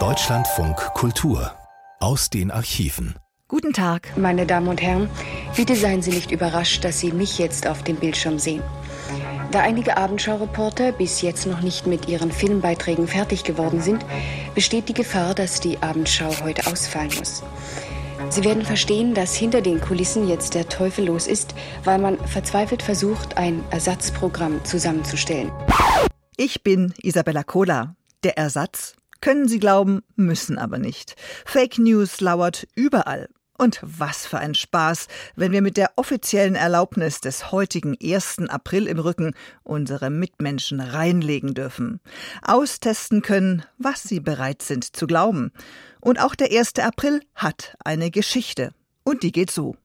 Deutschlandfunk Kultur aus den Archiven. Guten Tag. Meine Damen und Herren, bitte seien Sie nicht überrascht, dass Sie mich jetzt auf dem Bildschirm sehen. Da einige Abendschaureporter bis jetzt noch nicht mit ihren Filmbeiträgen fertig geworden sind, besteht die Gefahr, dass die Abendschau heute ausfallen muss. Sie werden verstehen, dass hinter den Kulissen jetzt der Teufel los ist, weil man verzweifelt versucht, ein Ersatzprogramm zusammenzustellen. Ich bin Isabella Kohler. Der Ersatz? Können Sie glauben, müssen aber nicht. Fake News lauert überall. Und was für ein Spaß, wenn wir mit der offiziellen Erlaubnis des heutigen 1. April im Rücken unsere Mitmenschen reinlegen dürfen. Austesten können, was sie bereit sind zu glauben. Und auch der 1. April hat eine Geschichte. Und die geht so.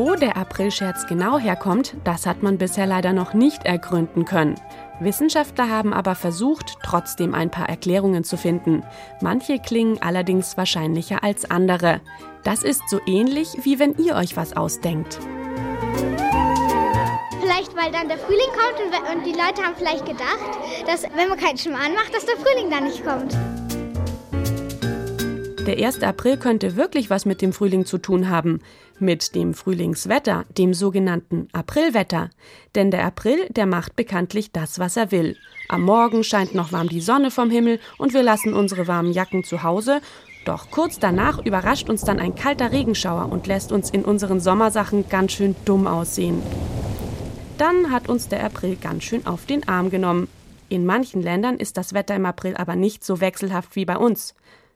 Wo der Aprilscherz genau herkommt, das hat man bisher leider noch nicht ergründen können. Wissenschaftler haben aber versucht, trotzdem ein paar Erklärungen zu finden. Manche klingen allerdings wahrscheinlicher als andere. Das ist so ähnlich, wie wenn ihr euch was ausdenkt. Vielleicht, weil dann der Frühling kommt und, die Leute haben vielleicht gedacht, dass wenn man keinen Schmarrn macht, dass der Frühling dann nicht kommt. Der 1. April könnte wirklich was mit dem Frühling zu tun haben. Mit dem Frühlingswetter, dem sogenannten Aprilwetter. Denn der April, der macht bekanntlich das, was er will. Am Morgen scheint noch warm die Sonne vom Himmel und wir lassen unsere warmen Jacken zu Hause. Doch kurz danach überrascht uns dann ein kalter Regenschauer und lässt uns in unseren Sommersachen ganz schön dumm aussehen. Dann hat uns der April ganz schön auf den Arm genommen. In manchen Ländern ist das Wetter im April aber nicht so wechselhaft wie bei uns.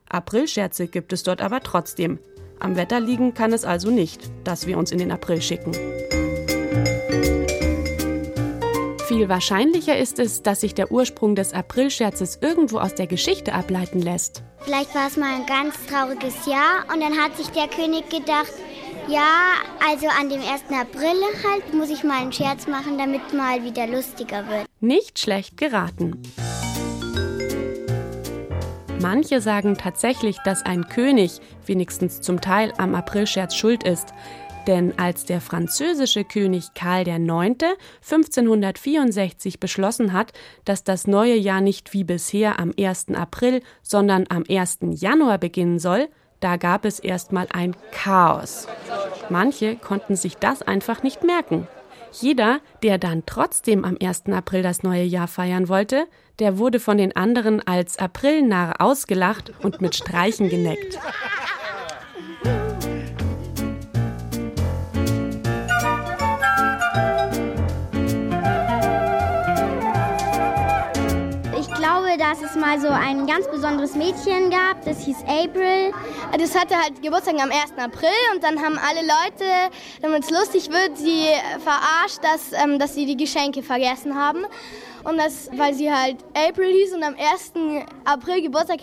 Aprilscherze gibt es dort aber trotzdem. Am Wetter liegen kann es also nicht, dass wir uns in den April schicken. Viel wahrscheinlicher ist es, dass sich der Ursprung des Aprilscherzes irgendwo aus der Geschichte ableiten lässt. Vielleicht war es mal ein ganz trauriges Jahr und dann hat sich der König gedacht, ja, also an dem 1. April halt muss ich mal einen Scherz machen, damit mal wieder lustiger wird. Nicht schlecht geraten. Manche sagen tatsächlich, dass ein König wenigstens zum Teil am Aprilscherz schuld ist. Denn als der französische König Karl IX. 1564 beschlossen hat, dass das neue Jahr nicht wie bisher am 1. April, sondern am 1. Januar beginnen soll, da gab es erstmal ein Chaos. Manche konnten sich das einfach nicht merken. Jeder, der dann trotzdem am 1. April das neue Jahr feiern wollte, der wurde von den anderen als Aprilnarr ausgelacht und mit Streichen geneckt. Dass es mal so ein ganz besonderes Mädchen gab, das hieß April. Das hatte halt Geburtstag am 1. April und dann haben alle Leute, damit es lustig wird, sie verarscht, dass, ähm, dass sie die Geschenke vergessen haben. Und das, weil sie halt April hieß und am 1. April Geburtstag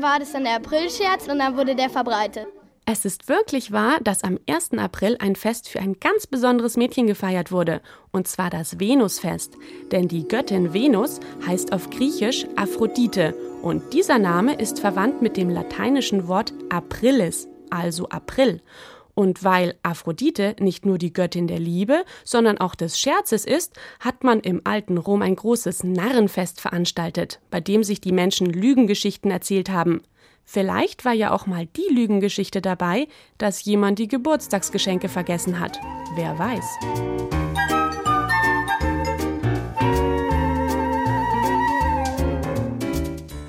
war das dann der Aprilscherz und dann wurde der verbreitet. Es ist wirklich wahr, dass am 1. April ein Fest für ein ganz besonderes Mädchen gefeiert wurde, und zwar das Venusfest. Denn die Göttin Venus heißt auf Griechisch Aphrodite, und dieser Name ist verwandt mit dem lateinischen Wort Aprilis, also April. Und weil Aphrodite nicht nur die Göttin der Liebe, sondern auch des Scherzes ist, hat man im alten Rom ein großes Narrenfest veranstaltet, bei dem sich die Menschen Lügengeschichten erzählt haben. Vielleicht war ja auch mal die Lügengeschichte dabei, dass jemand die Geburtstagsgeschenke vergessen hat. Wer weiß.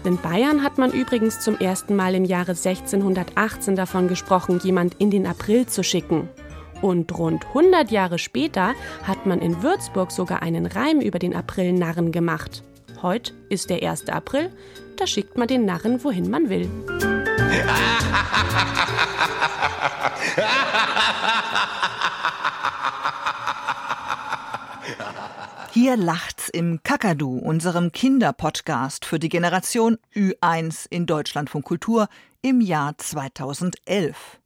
In Bayern hat man übrigens zum ersten Mal im Jahre 1618 davon gesprochen, jemand in den April zu schicken. Und rund 100 Jahre später hat man in Würzburg sogar einen Reim über den Aprilnarren gemacht. Heute ist der 1. April, da schickt man den Narren, wohin man will. Hier lacht's im Kakadu, unserem Kinderpodcast für die Generation Ü1 in Deutschlandfunk Kultur im Jahr 2011.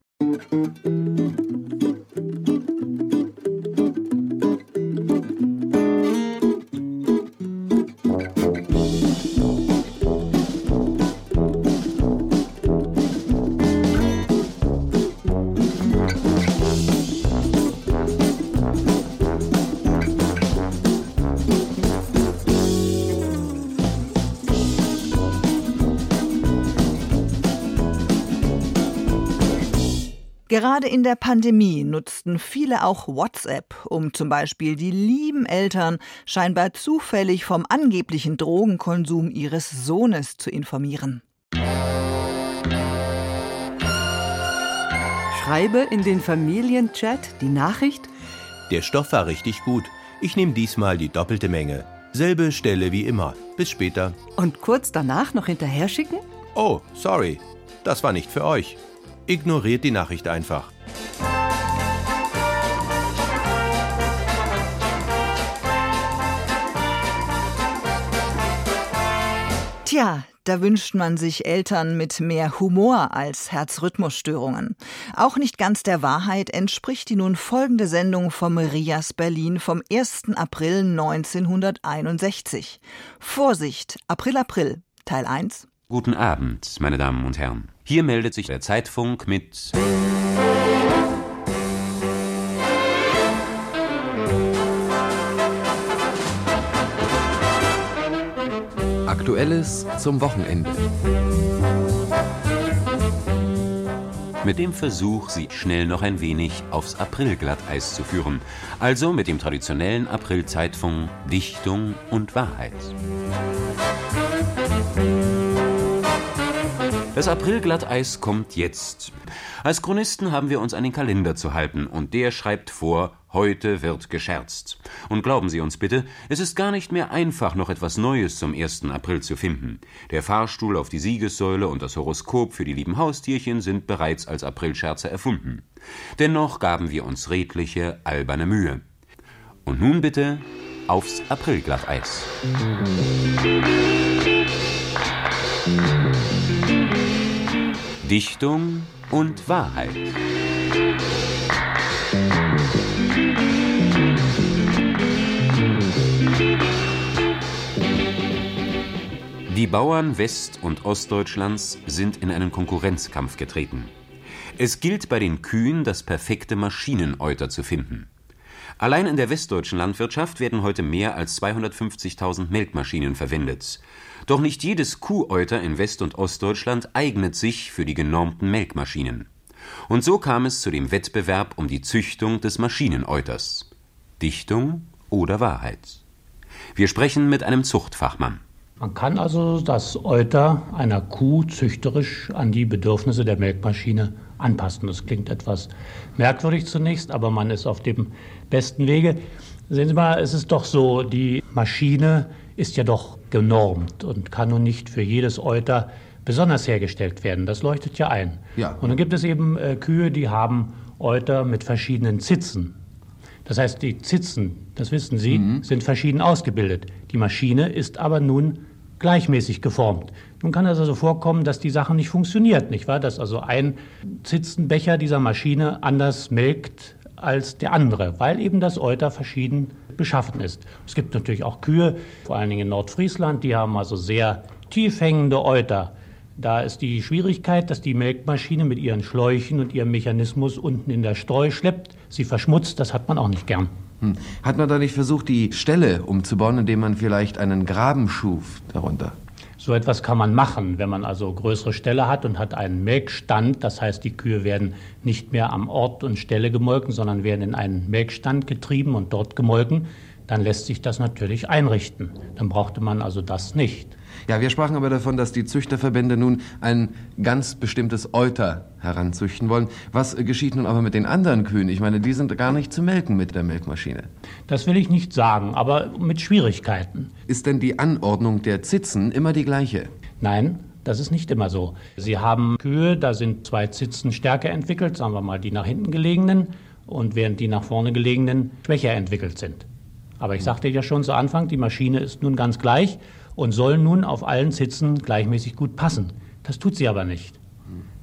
Gerade in der Pandemie nutzten viele auch WhatsApp, um zum Beispiel die lieben Eltern scheinbar zufällig vom angeblichen Drogenkonsum ihres Sohnes zu informieren. Schreibe in den Familienchat die Nachricht. Der Stoff war richtig gut. Ich nehme diesmal die doppelte Menge. Selbe Stelle wie immer. Bis später. Und kurz danach noch hinterher schicken? Oh, sorry. Das war nicht für euch. Ignoriert die Nachricht einfach. Tja, da wünscht man sich Eltern mit mehr Humor als Herzrhythmusstörungen. Auch nicht ganz der Wahrheit entspricht die nun folgende Sendung vom Rias Berlin vom 1. April 1961. Vorsicht, April April, Teil 1. Guten Abend, meine Damen und Herren. Hier meldet sich der Zeitfunk mit Aktuelles zum Wochenende. Mit dem Versuch, Sie schnell noch ein wenig aufs Aprilglatteis zu führen. Also mit dem traditionellen Aprilzeitfunk Dichtung und Wahrheit. Das Aprilglatteis kommt jetzt. Als Chronisten haben wir uns an den Kalender zu halten und der schreibt vor, heute wird gescherzt. Und glauben Sie uns bitte, es ist gar nicht mehr einfach, noch etwas Neues zum 1. April zu finden. Der Fahrstuhl auf die Siegessäule und das Horoskop für die lieben Haustierchen sind bereits als Aprilscherze erfunden. Dennoch gaben wir uns redliche, alberne Mühe. Und nun bitte aufs Aprilglatteis. Dichtung und Wahrheit. Die Bauern West- und Ostdeutschlands sind in einen Konkurrenzkampf getreten. Es gilt bei den Kühen, das perfekte Maschineneuter zu finden. Allein in der westdeutschen Landwirtschaft werden heute mehr als 250.000 Melkmaschinen verwendet. Doch nicht jedes Kuheuter in West- und Ostdeutschland eignet sich für die genormten Melkmaschinen. Und so kam es zu dem Wettbewerb um die Züchtung des Maschineneuters. Dichtung oder Wahrheit? Wir sprechen mit einem Zuchtfachmann. Man kann also das Euter einer Kuh züchterisch an die Bedürfnisse der Melkmaschine anpassen. Das klingt etwas merkwürdig zunächst, aber man ist auf dem besten Wege. Sehen Sie mal, es ist doch so, die Maschine ist ja doch genormt und kann nun nicht für jedes Euter besonders hergestellt werden. Das leuchtet ja ein. Ja. Und dann gibt es eben äh, Kühe, die haben Euter mit verschiedenen Zitzen. Das heißt, die Zitzen, das wissen Sie, mhm. sind verschieden ausgebildet. Die Maschine ist aber nun gleichmäßig geformt. Nun kann es also vorkommen, dass die Sache nicht funktioniert, nicht wahr? Dass also ein Zitzenbecher dieser Maschine anders melkt als der andere, weil eben das Euter verschieden beschaffen ist. Es gibt natürlich auch Kühe, vor allen Dingen in Nordfriesland, die haben also sehr tief hängende Euter. Da ist die Schwierigkeit, dass die Melkmaschine mit ihren Schläuchen und ihrem Mechanismus unten in der Streu schleppt, sie verschmutzt, das hat man auch nicht gern. Hm. Hat man da nicht versucht, die Stelle umzubauen, indem man vielleicht einen Graben schuf darunter? So etwas kann man machen, wenn man also größere Ställe hat und hat einen Melkstand. Das heißt, die Kühe werden nicht mehr am Ort und Stelle gemolken, sondern werden in einen Melkstand getrieben und dort gemolken. Dann lässt sich das natürlich einrichten. Dann brauchte man also das nicht. Ja, wir sprachen aber davon, dass die Züchterverbände nun ein ganz bestimmtes Euter heranzüchten wollen. Was geschieht nun aber mit den anderen Kühen? Ich meine, die sind gar nicht zu melken mit der Melkmaschine. Das will ich nicht sagen, aber mit Schwierigkeiten. Ist denn die Anordnung der Zitzen immer die gleiche? Nein, das ist nicht immer so. Sie haben Kühe, da sind zwei Zitzen stärker entwickelt, sagen wir mal die nach hinten gelegenen, und während die nach vorne gelegenen schwächer entwickelt sind. Aber ich sagte ja schon zu Anfang, die Maschine ist nun ganz gleich und soll nun auf allen Sitzen gleichmäßig gut passen. Das tut sie aber nicht.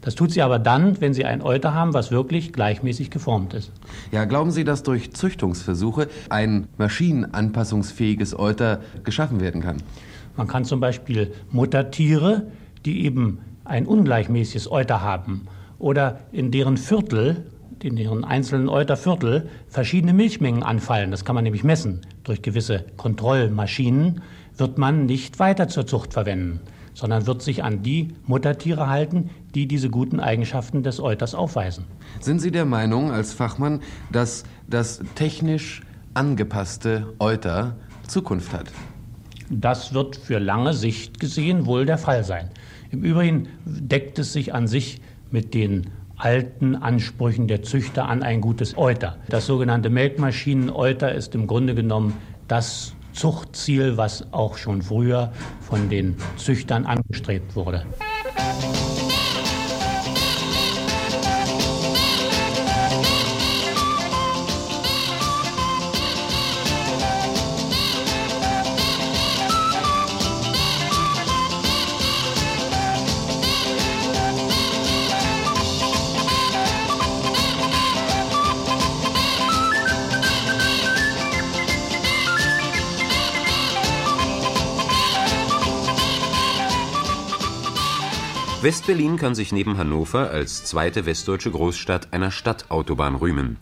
Das tut sie aber dann, wenn Sie ein Euter haben, was wirklich gleichmäßig geformt ist. Ja, glauben Sie, dass durch Züchtungsversuche ein maschinenanpassungsfähiges Euter geschaffen werden kann? Man kann zum Beispiel Muttertiere, die eben ein ungleichmäßiges Euter haben oder in deren Viertel, in deren einzelnen Euterviertel verschiedene Milchmengen anfallen. Das kann man nämlich messen durch gewisse Kontrollmaschinen wird man nicht weiter zur Zucht verwenden, sondern wird sich an die Muttertiere halten, die diese guten Eigenschaften des Euters aufweisen. Sind Sie der Meinung als Fachmann, dass das technisch angepasste Euter Zukunft hat? Das wird für lange Sicht gesehen wohl der Fall sein. Im Übrigen deckt es sich an sich mit den alten Ansprüchen der Züchter an ein gutes Euter. Das sogenannte Melkmaschinen-Euter ist im Grunde genommen das Zuchtziel, was auch schon früher von den Züchtern angestrebt wurde. West-Berlin kann sich neben Hannover als zweite westdeutsche Großstadt einer Stadtautobahn rühmen.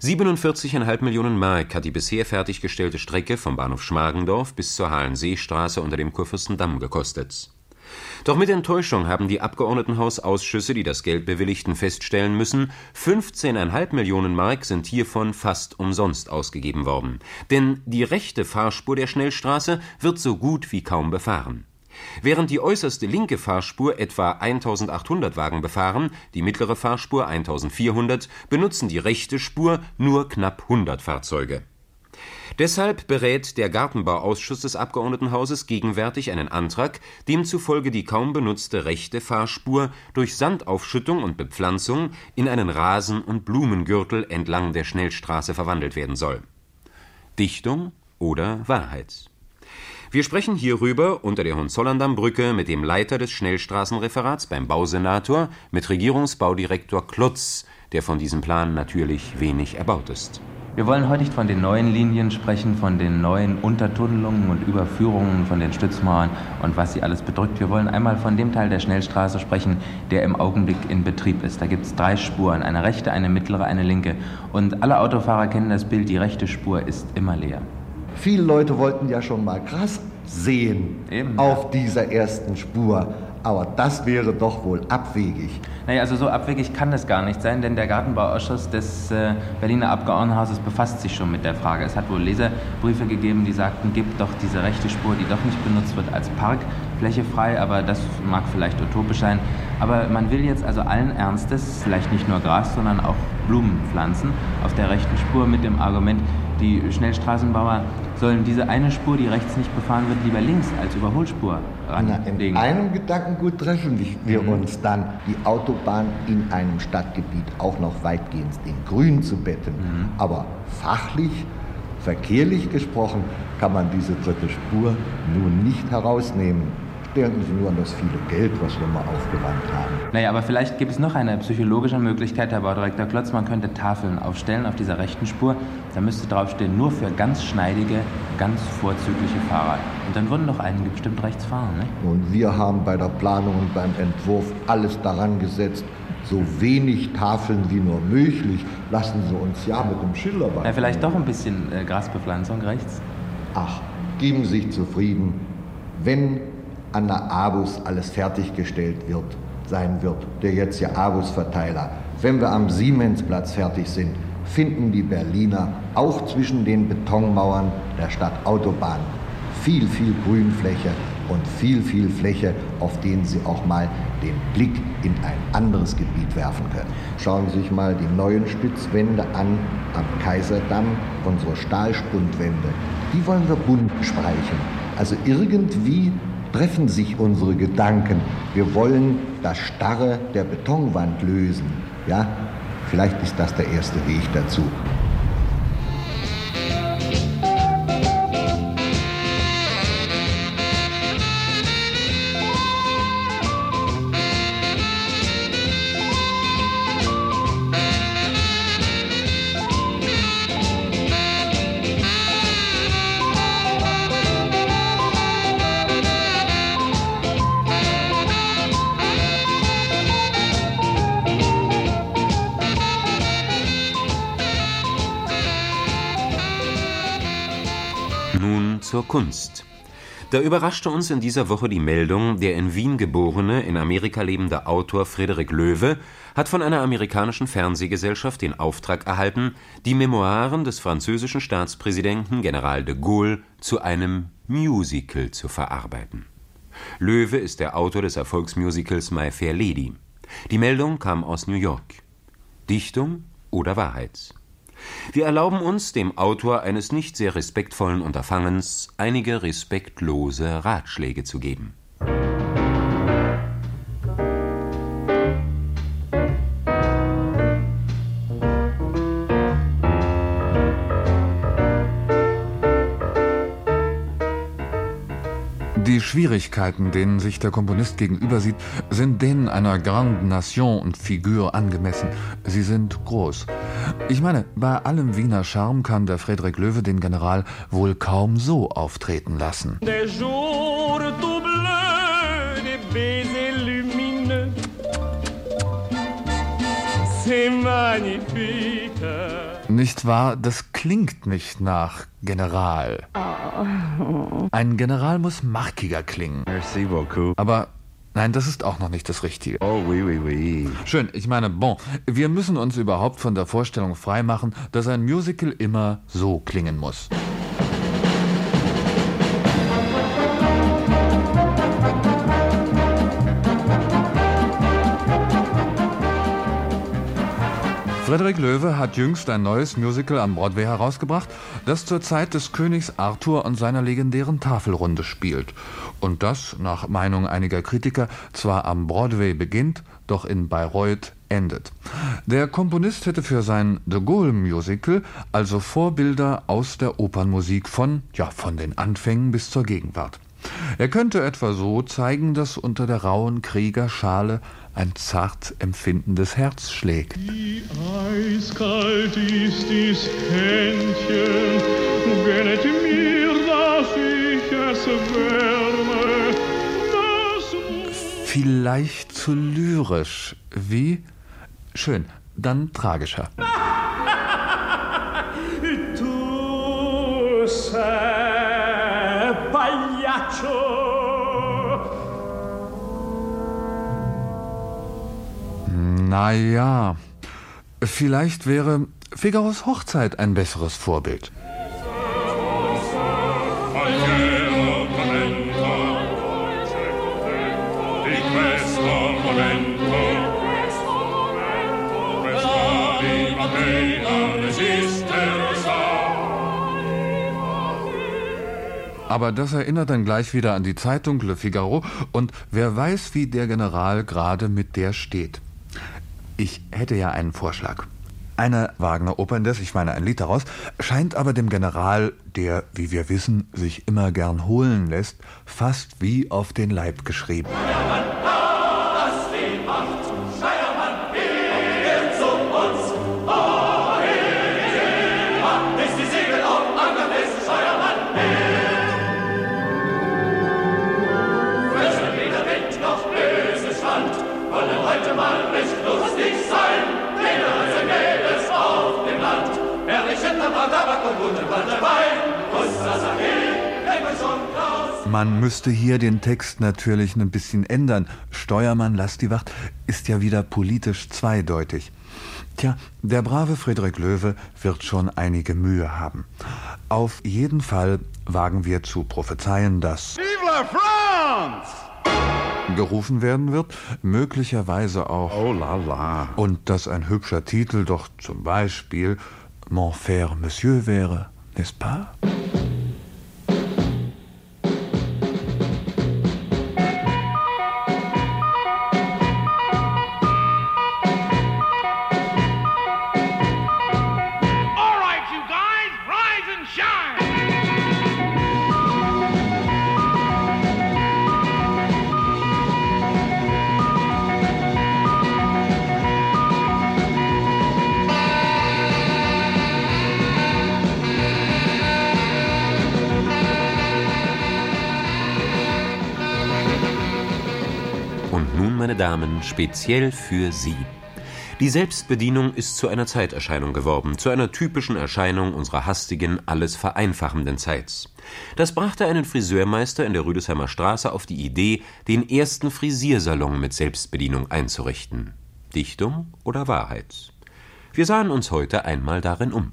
47,5 Millionen Mark hat die bisher fertiggestellte Strecke vom Bahnhof Schmargendorf bis zur Hallenseestraße unter dem Kurfürstendamm gekostet. Doch mit Enttäuschung haben die Abgeordnetenhausausschüsse, die das Geld bewilligten, feststellen müssen, 15,5 Millionen Mark sind hiervon fast umsonst ausgegeben worden. Denn die rechte Fahrspur der Schnellstraße wird so gut wie kaum befahren. Während die äußerste linke Fahrspur etwa 1800 Wagen befahren, die mittlere Fahrspur 1400, benutzen die rechte Spur nur knapp 100 Fahrzeuge. Deshalb berät der Gartenbauausschuss des Abgeordnetenhauses gegenwärtig einen Antrag, demzufolge die kaum benutzte rechte Fahrspur durch Sandaufschüttung und Bepflanzung in einen Rasen und Blumengürtel entlang der Schnellstraße verwandelt werden soll. Dichtung oder Wahrheit wir sprechen hierüber unter der Hohenzollern-Damm-Brücke mit dem Leiter des Schnellstraßenreferats beim Bausenator, mit Regierungsbaudirektor Klotz, der von diesem Plan natürlich wenig erbaut ist. Wir wollen heute nicht von den neuen Linien sprechen, von den neuen Untertunnelungen und Überführungen von den Stützmauern und was sie alles bedrückt. Wir wollen einmal von dem Teil der Schnellstraße sprechen, der im Augenblick in Betrieb ist. Da gibt es drei Spuren, eine rechte, eine mittlere, eine linke. Und alle Autofahrer kennen das Bild, die rechte Spur ist immer leer. Viele Leute wollten ja schon mal Gras sehen Eben, auf ja. dieser ersten Spur. Aber das wäre doch wohl abwegig. Naja, also so abwegig kann es gar nicht sein, denn der Gartenbauausschuss des äh, Berliner Abgeordnetenhauses befasst sich schon mit der Frage. Es hat wohl Leserbriefe gegeben, die sagten, gibt doch diese rechte Spur, die doch nicht benutzt wird, als Parkfläche frei. Aber das mag vielleicht utopisch sein. Aber man will jetzt also allen Ernstes, vielleicht nicht nur Gras, sondern auch Blumen pflanzen auf der rechten Spur mit dem Argument, die Schnellstraßenbauer sollen diese eine Spur, die rechts nicht befahren wird, lieber links als Überholspur ranlegen. In einem Gedankengut treffen wir mhm. uns dann, die Autobahn in einem Stadtgebiet auch noch weitgehend in Grün zu betten. Mhm. Aber fachlich, verkehrlich gesprochen, kann man diese dritte Spur nun nicht herausnehmen. Denken Sie nur an das viele Geld, was wir mal aufgewandt haben. Naja, aber vielleicht gibt es noch eine psychologische Möglichkeit, Herr Baudirektor Klotz. Man könnte Tafeln aufstellen auf dieser rechten Spur. Da müsste draufstehen, nur für ganz schneidige, ganz vorzügliche Fahrer. Und dann würden doch einige bestimmt rechts fahren, ne? Und wir haben bei der Planung und beim Entwurf alles daran gesetzt, so wenig Tafeln wie nur möglich. Lassen Sie uns ja mit dem Schilderband. Ja, vielleicht doch ein bisschen äh, Grasbepflanzung rechts? Ach, geben Sie sich zufrieden. Wenn an der Abus alles fertiggestellt wird, sein wird, der jetzt ja Abus-Verteiler. Wenn wir am Siemens-Platz fertig sind, finden die Berliner auch zwischen den Betonmauern der Stadt Autobahn viel, viel Grünfläche und viel, viel Fläche, auf denen sie auch mal den Blick in ein anderes Gebiet werfen können. Schauen Sie sich mal die neuen Stützwände an am Kaiserdamm, unsere Stahlspundwände. Die wollen wir bunt streichen. Also irgendwie treffen sich unsere Gedanken. Wir wollen das Starre der Betonwand lösen. Ja, vielleicht ist das der erste Weg dazu. Kunst. Da überraschte uns in dieser Woche die Meldung, der in Wien geborene, in Amerika lebende Autor Frederick Loewe hat von einer amerikanischen Fernsehgesellschaft den Auftrag erhalten, die Memoiren des französischen Staatspräsidenten General de Gaulle zu einem Musical zu verarbeiten. Loewe ist der Autor des Erfolgsmusicals My Fair Lady. Die Meldung kam aus New York. Dichtung oder Wahrheit? Wir erlauben uns, dem Autor eines nicht sehr respektvollen Unterfangens einige respektlose Ratschläge zu geben. Die Schwierigkeiten, denen sich der Komponist gegenüber sieht, sind denen einer Grande Nation und Figur angemessen. Sie sind groß. Ich meine, bei allem Wiener Charme kann der Friedrich Löwe den General wohl kaum so auftreten lassen. Des jours tout bleus, des baisers lumineux. C'est magnifique. Nicht wahr? Das klingt nicht nach General. Oh. Ein General muss markiger klingen. Merci beaucoup. Aber nein, das ist auch noch nicht das Richtige. Oh, oui, oui, oui. Schön, ich meine, bon, wir müssen uns überhaupt von der Vorstellung freimachen, dass ein Musical immer so klingen muss. Frederik Löwe hat jüngst ein neues Musical am Broadway herausgebracht, das zur Zeit des Königs Arthur und seiner legendären Tafelrunde spielt. Und das, nach Meinung einiger Kritiker, zwar am Broadway beginnt, doch in Bayreuth endet. Der Komponist hätte für sein De Gaulle Musical also Vorbilder aus der Opernmusik von, ja, von den Anfängen bis zur Gegenwart. Er könnte etwa so zeigen, dass unter der rauen Kriegerschale ein zart empfindendes Herz schlägt. Wie eiskalt ist dies Händchen, gönnet mir, dass ich es wärme. Vielleicht zu lyrisch. Wie? Schön, dann tragischer. Naja, vielleicht wäre Figaros Hochzeit ein besseres Vorbild. Aber das erinnert dann gleich wieder an die Zeitung Le Figaro und wer weiß, wie der General gerade mit der steht. Ich hätte ja einen Vorschlag. Eine Wagner-Oper indes, ich meine ein Lied daraus, scheint aber dem General, der, wie wir wissen, sich immer gern holen lässt, fast wie auf den Leib geschrieben. Man müsste hier den Text natürlich ein bisschen ändern. Steuermann, lass die Wacht ist ja wieder politisch zweideutig. Tja, der brave Friedrich Löwe wird schon einige Mühe haben. Auf jeden Fall wagen wir zu prophezeien, dass Vive la France! gerufen werden wird, möglicherweise auch Oh la la. und dass ein hübscher Titel doch zum Beispiel Mon cher Monsieur wäre, n'est-ce pas? Speziell für Sie. Die Selbstbedienung ist zu einer Zeiterscheinung geworden, zu einer typischen Erscheinung unserer hastigen, alles vereinfachenden Zeit. Das brachte einen Friseurmeister in der Rüdesheimer Straße auf die Idee, den ersten Frisiersalon mit Selbstbedienung einzurichten. Dichtung oder Wahrheit? Wir sahen uns heute einmal darin um.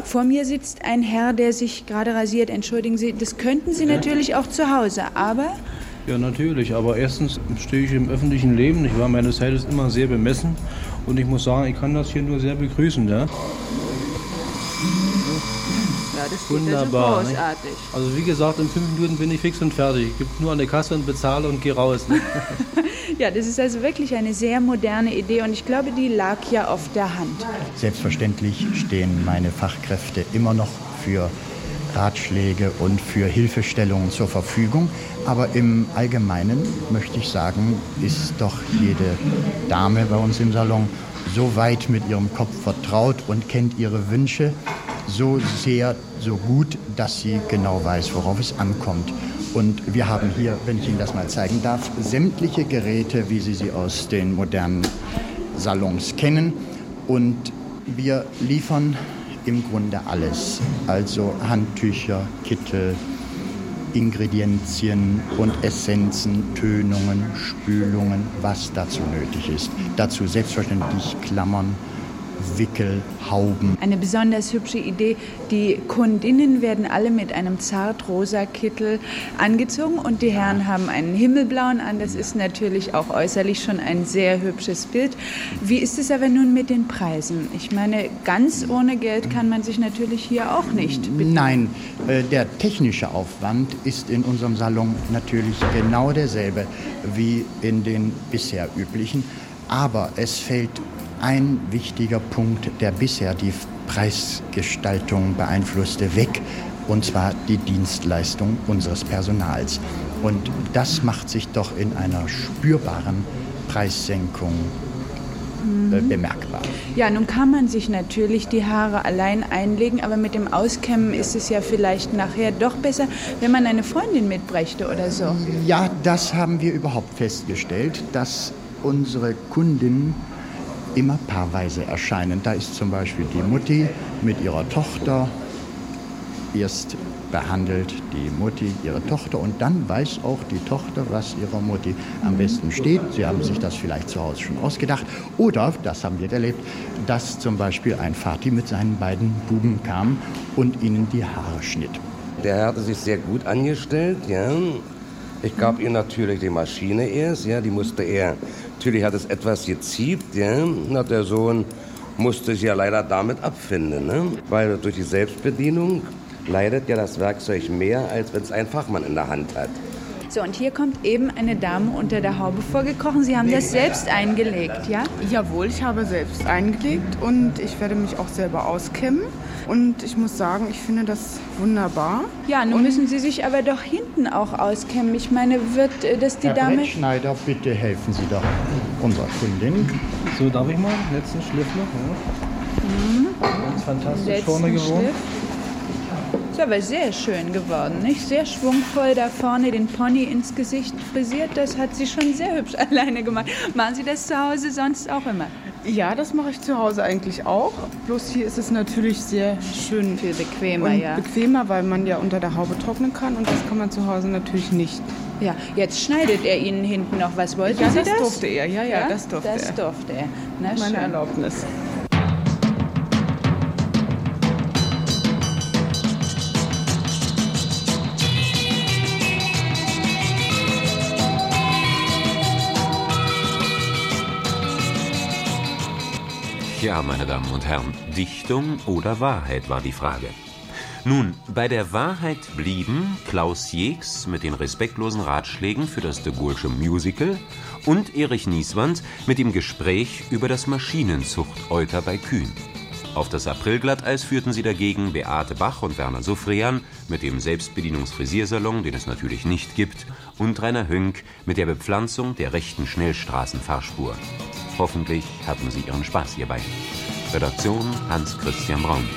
Vor mir sitzt ein Herr, der sich gerade rasiert. Entschuldigen Sie, das könnten Sie natürlich auch zu Hause, aber Ja, natürlich, aber erstens stehe ich im öffentlichen Leben, nicht wahr? Meine Zeit ist immer sehr bemessen und ich muss sagen, ich kann das hier nur sehr begrüßen, ja? ja, das Wunderbar. also großartig. Also wie gesagt, in fünf Minuten bin ich fix und fertig. Ich gebe nur an der Kasse und bezahle und gehe raus. Ne? Ja, das ist also wirklich eine sehr moderne Idee und ich glaube, die lag ja auf der Hand. Selbstverständlich stehen meine Fachkräfte immer noch für Ratschläge und für Hilfestellungen zur Verfügung. Aber im Allgemeinen möchte ich sagen, ist doch jede Dame bei uns im Salon so weit mit ihrem Kopf vertraut und kennt ihre Wünsche so sehr, so gut, dass sie genau weiß, worauf es ankommt. Und wir haben hier, wenn ich Ihnen das mal zeigen darf, sämtliche Geräte, wie Sie sie aus den modernen Salons kennen. Und wir liefern im Grunde alles. Also Handtücher, Kittel, Ingredienzien und Essenzen, Tönungen, Spülungen, was dazu nötig ist. Dazu selbstverständlich Klammern, Wickel, Hauben. Eine besonders hübsche Idee. Die Kundinnen werden alle mit einem zartrosa Kittel angezogen und die Herren haben einen himmelblauen an. Das ist natürlich auch äußerlich schon ein sehr hübsches Bild. Wie ist es aber nun mit den Preisen? Ich meine, ganz ohne Geld kann man sich natürlich hier auch nicht. Nein, äh, der technische Aufwand ist in unserem Salon natürlich genau derselbe wie in den bisher üblichen. Aber es fällt ein wichtiger Punkt, der bisher die Preisgestaltung beeinflusste, weg. Und zwar die Dienstleistung unseres Personals. Und das macht sich doch in einer spürbaren Preissenkung äh, bemerkbar. Ja, nun kann man sich natürlich die Haare allein einlegen, aber mit dem Auskämmen ist es ja vielleicht nachher doch besser, wenn man eine Freundin mitbrächte oder so. Ja, das haben wir überhaupt festgestellt, dass unsere Kundinnen immer paarweise erscheinen. Da ist zum Beispiel die Mutti mit ihrer Tochter. Erst behandelt die Mutti ihre Tochter und dann weiß auch die Tochter, was ihrer Mutti am besten steht. Sie haben sich das vielleicht zu Hause schon ausgedacht. Oder, das haben wir erlebt, dass zum Beispiel ein Vati mit seinen beiden Buben kam und ihnen die Haare schnitt. Der hatte sich sehr gut angestellt, ja. Ich gab ihm natürlich die Maschine erst, ja, die musste er. Natürlich hat es etwas geziebt, ja. Na, der Sohn musste sich ja leider damit abfinden, ne? Weil durch die Selbstbedienung leidet ja das Werkzeug mehr, als wenn es ein Fachmann in der Hand hat. So, und hier kommt eben eine Dame unter der Haube vorgekrochen. Sie haben das selbst eingelegt, ja? Jawohl, ich habe selbst eingelegt und ich werde mich auch selber auskämmen. Und ich muss sagen, ich finde das wunderbar. Ja, nun müssen Sie sich aber doch hinten auch auskämmen. Ich meine, wird äh, das die Herr Dame... Brettschneider, bitte helfen Sie doch unserer Kundin. So, darf ich mal? Letzten Schliff noch. Ja. Mhm. Ganz fantastisch Letzten vorne geworden. Ist aber sehr schön geworden, nicht? Sehr schwungvoll da vorne den Pony ins Gesicht frisiert. Das hat sie schon sehr hübsch alleine gemacht. Machen Sie das zu Hause sonst auch immer? Ja, das mache ich zu Hause eigentlich auch. Bloß hier ist es natürlich sehr schön. Viel bequemer, und ja. bequemer, weil man ja unter der Haube trocknen kann und das kann man zu Hause natürlich nicht. Ja, jetzt schneidet er Ihnen hinten noch was. Wollten Ja, Sie das das? durfte er. Ja, ja, das durfte das er. durfte er. Na, Meine schön. Erlaubnis. Ja, meine Damen und Herren, Dichtung oder Wahrheit war die Frage. Nun, bei der Wahrheit blieben Klaus Jeeks mit den respektlosen Ratschlägen für das de Gaulle'sche Musical und Erich Nieswand mit dem Gespräch über das Maschinenzucht-Euter bei Kühn. Auf das Aprilglatteis führten sie dagegen Beate Bach und Werner Sufrian mit dem Selbstbedienungsfrisiersalon, den es natürlich nicht gibt, und Rainer Hünk mit der Bepflanzung der rechten Schnellstraßenfahrspur. Hoffentlich hatten Sie Ihren Spaß hierbei. Redaktion Hans-Christian Braun.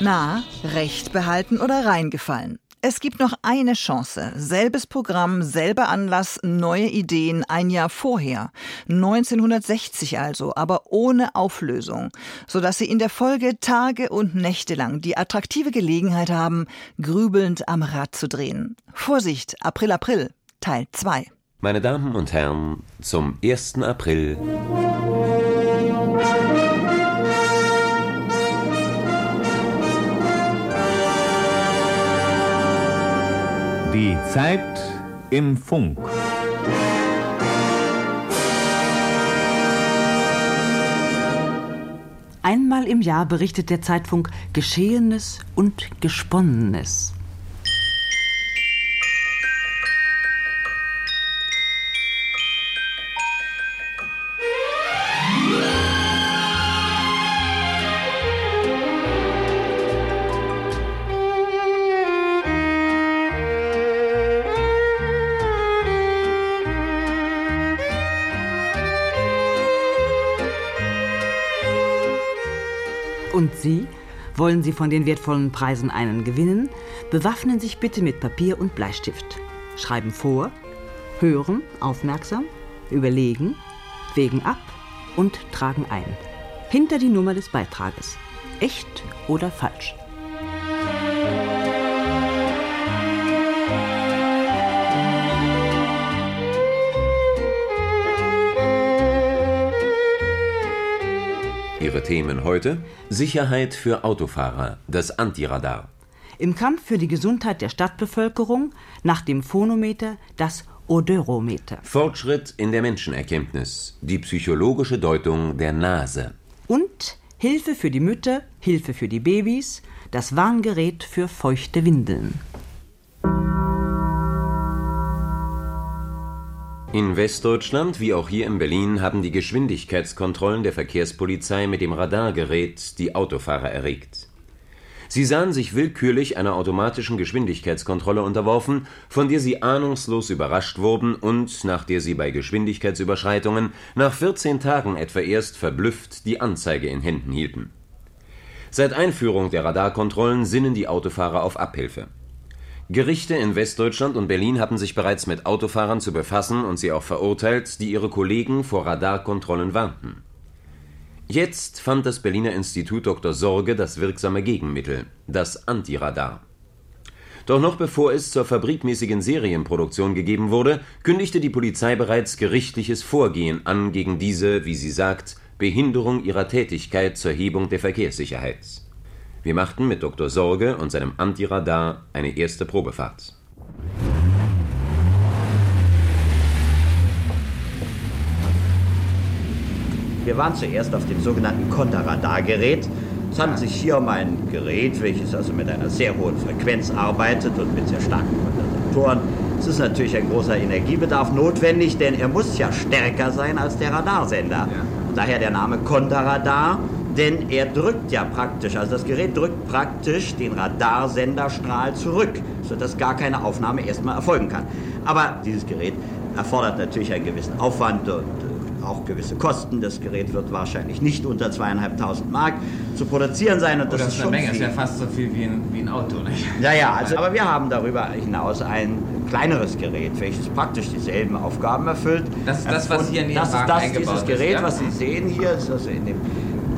Na, recht behalten oder reingefallen? Es gibt noch eine Chance. Selbes Programm, selber Anlass, neue Ideen ein Jahr vorher. 1960 also, aber ohne Auflösung, sodass Sie in der Folge Tage und Nächte lang die attraktive Gelegenheit haben, grübelnd am Rad zu drehen. Vorsicht, April, April, Teil 2. Meine Damen und Herren, zum 1. April. Die Zeit im Funk. Einmal im Jahr berichtet der Zeitfunk Geschehenes und Gesponnenes. Sie? Wollen Sie von den wertvollen Preisen einen gewinnen? Bewaffnen sich bitte mit Papier und Bleistift. Schreiben vor, hören, aufmerksam, überlegen, wägen ab und tragen ein. Hinter die Nummer des Beitrages. Echt oder falsch? Ihre Themen heute? Sicherheit für Autofahrer, das Antiradar. Im Kampf für die Gesundheit der Stadtbevölkerung nach dem Phonometer das Odörometer. Fortschritt in der Menschenerkenntnis, die psychologische Deutung der Nase. Und Hilfe für die Mütter, Hilfe für die Babys, das Warngerät für feuchte Windeln. In Westdeutschland wie auch hier in Berlin haben die Geschwindigkeitskontrollen der Verkehrspolizei mit dem Radargerät die Autofahrer erregt. Sie sahen sich willkürlich einer automatischen Geschwindigkeitskontrolle unterworfen, von der sie ahnungslos überrascht wurden und nach der sie bei Geschwindigkeitsüberschreitungen nach 14 Tagen etwa erst verblüfft die Anzeige in Händen hielten. Seit Einführung der Radarkontrollen sinnen die Autofahrer auf Abhilfe. Gerichte in Westdeutschland und Berlin hatten sich bereits mit Autofahrern zu befassen und sie auch verurteilt, die ihre Kollegen vor Radarkontrollen warnten. Jetzt fand das Berliner Institut Dr. Sorge das wirksame Gegenmittel, das Antiradar. Doch noch bevor es zur fabrikmäßigen Serienproduktion gegeben wurde, kündigte die Polizei bereits gerichtliches Vorgehen an gegen diese, wie sie sagt, Behinderung ihrer Tätigkeit zur Hebung der Verkehrssicherheit. Wir machten mit Dr. Sorge und seinem Antiradar eine erste Probefahrt. Wir waren zuerst auf dem sogenannten Konterradargerät. Es handelt sich hier um ein Gerät, welches also mit einer sehr hohen Frequenz arbeitet und mit sehr starken Kondensatoren. Es ist natürlich ein großer Energiebedarf notwendig, denn er muss ja stärker sein als der Radarsender. Und daher der Name Konterradar, denn er drückt ja praktisch, also das Gerät drückt praktisch den Radarsenderstrahl zurück, sodass gar keine Aufnahme erstmal erfolgen kann. Aber dieses Gerät erfordert natürlich einen gewissen Aufwand und äh, auch gewisse Kosten. Das Gerät wird wahrscheinlich nicht unter zweieinhalbtausend Mark zu produzieren sein. Und Oh, das, das ist ist eine Menge, viel. ist ja fast so viel wie ein, wie ein Auto, nicht? Ja, ja, also, aber wir haben darüber hinaus ein kleineres Gerät, welches praktisch dieselben Aufgaben erfüllt. Das ist das, was hier in Ihrem Das ist das, dieses ist, Gerät, ja? was Sie sehen hier, ist also in dem,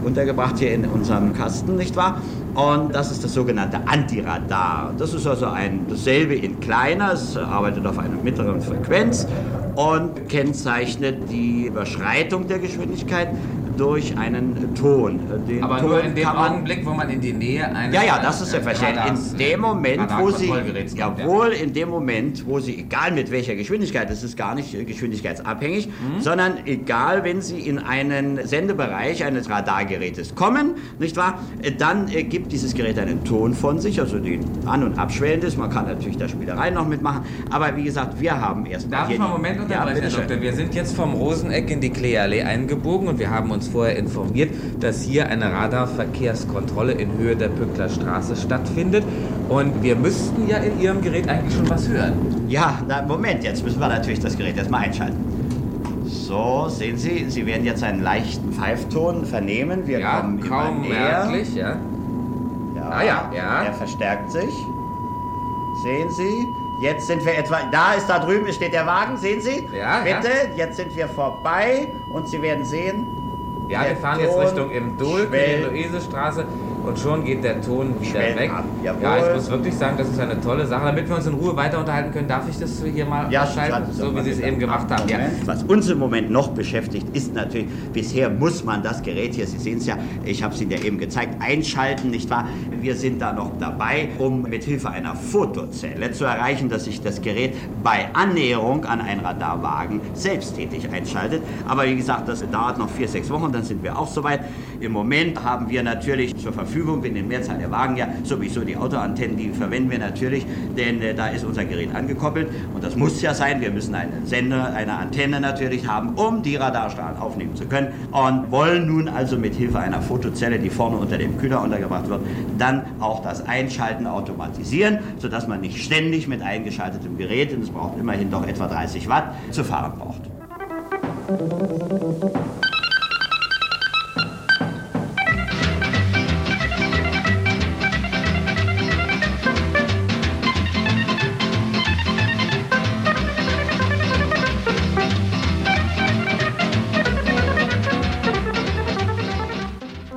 untergebracht hier in unserem Kasten, nicht wahr? Und das ist das sogenannte Antiradar. Das ist also ein, dasselbe in kleiner, es arbeitet auf einer mittleren Frequenz und kennzeichnet die Überschreitung der Geschwindigkeit durch einen Ton. Den Aber Ton nur in dem Augenblick, wo man in die Nähe eines ja, ja, das ist äh, selbstverständlich. In dem Moment, wo Sie, ja. jawohl, in dem Moment, wo Sie, egal mit welcher Geschwindigkeit, das ist gar nicht äh, geschwindigkeitsabhängig, Mhm. sondern egal, wenn Sie in einen Sendebereich eines Radargerätes kommen, nicht wahr, äh, dann äh, gibt dieses Gerät einen Ton von sich, also den an- und abschwellendes. Man kann natürlich da Spielereien noch mitmachen, aber wie gesagt, wir haben erstmal Darf hier ich mal einen Moment ja, unterbrechen, Herr bitteschön. Doktor? Wir sind jetzt vom Roseneck in die Kleeallee eingebogen und wir haben uns vorher informiert, dass hier eine Radarverkehrskontrolle in Höhe der Pückler Straße stattfindet. Und wir müssten ja in Ihrem Gerät eigentlich schon was hören. Ja, na, Moment, jetzt müssen wir natürlich das Gerät erstmal einschalten. So, sehen Sie, Sie werden jetzt einen leichten Pfeifton vernehmen. Wir Ja, kommen kaum immer näher. merklich, ja. Ja, Ah ja, ja. Er verstärkt sich. Sehen Sie? Jetzt sind wir etwa. Da ist da drüben steht der Wagen, sehen Sie? Ja, Bitte, ja. jetzt sind wir vorbei und Sie werden sehen. Ja, wir fahren jetzt Richtung im Dulk, in die schwellt. Luisestraße und schon geht der Ton wieder Schwellt weg. ab, Ja, ich muss wirklich sagen, das ist eine tolle Sache. Damit wir uns in Ruhe weiter unterhalten können, darf ich das hier mal Ja, ausschalten, so wie Sie es eben gemacht ab. haben. Ja. Was uns im Moment noch beschäftigt, ist natürlich, bisher muss man das Gerät hier, Sie sehen es ja, ich habe es Ihnen ja eben gezeigt, einschalten, nicht wahr? Wir sind da noch dabei, um mit Hilfe einer Fotozelle zu erreichen, dass sich das Gerät bei Annäherung an einen Radarwagen selbsttätig einschaltet. Aber wie gesagt, das dauert noch vier, sechs Wochen, dann sind wir auch soweit. Im Moment haben wir natürlich zur Verfügung, in den Mehrzahl der Wagen ja, sowieso die Autoantennen, die verwenden wir natürlich, denn äh, da ist unser Gerät angekoppelt und das muss ja sein. Wir müssen einen Sender, eine Antenne natürlich haben, um die Radarstrahlen aufnehmen zu können und wollen nun also mit Hilfe einer Fotozelle, die vorne unter dem Kühler untergebracht wird, dann auch das Einschalten automatisieren, sodass man nicht ständig mit eingeschaltetem Gerät, und es braucht immerhin doch etwa 30 Watt, zu fahren braucht.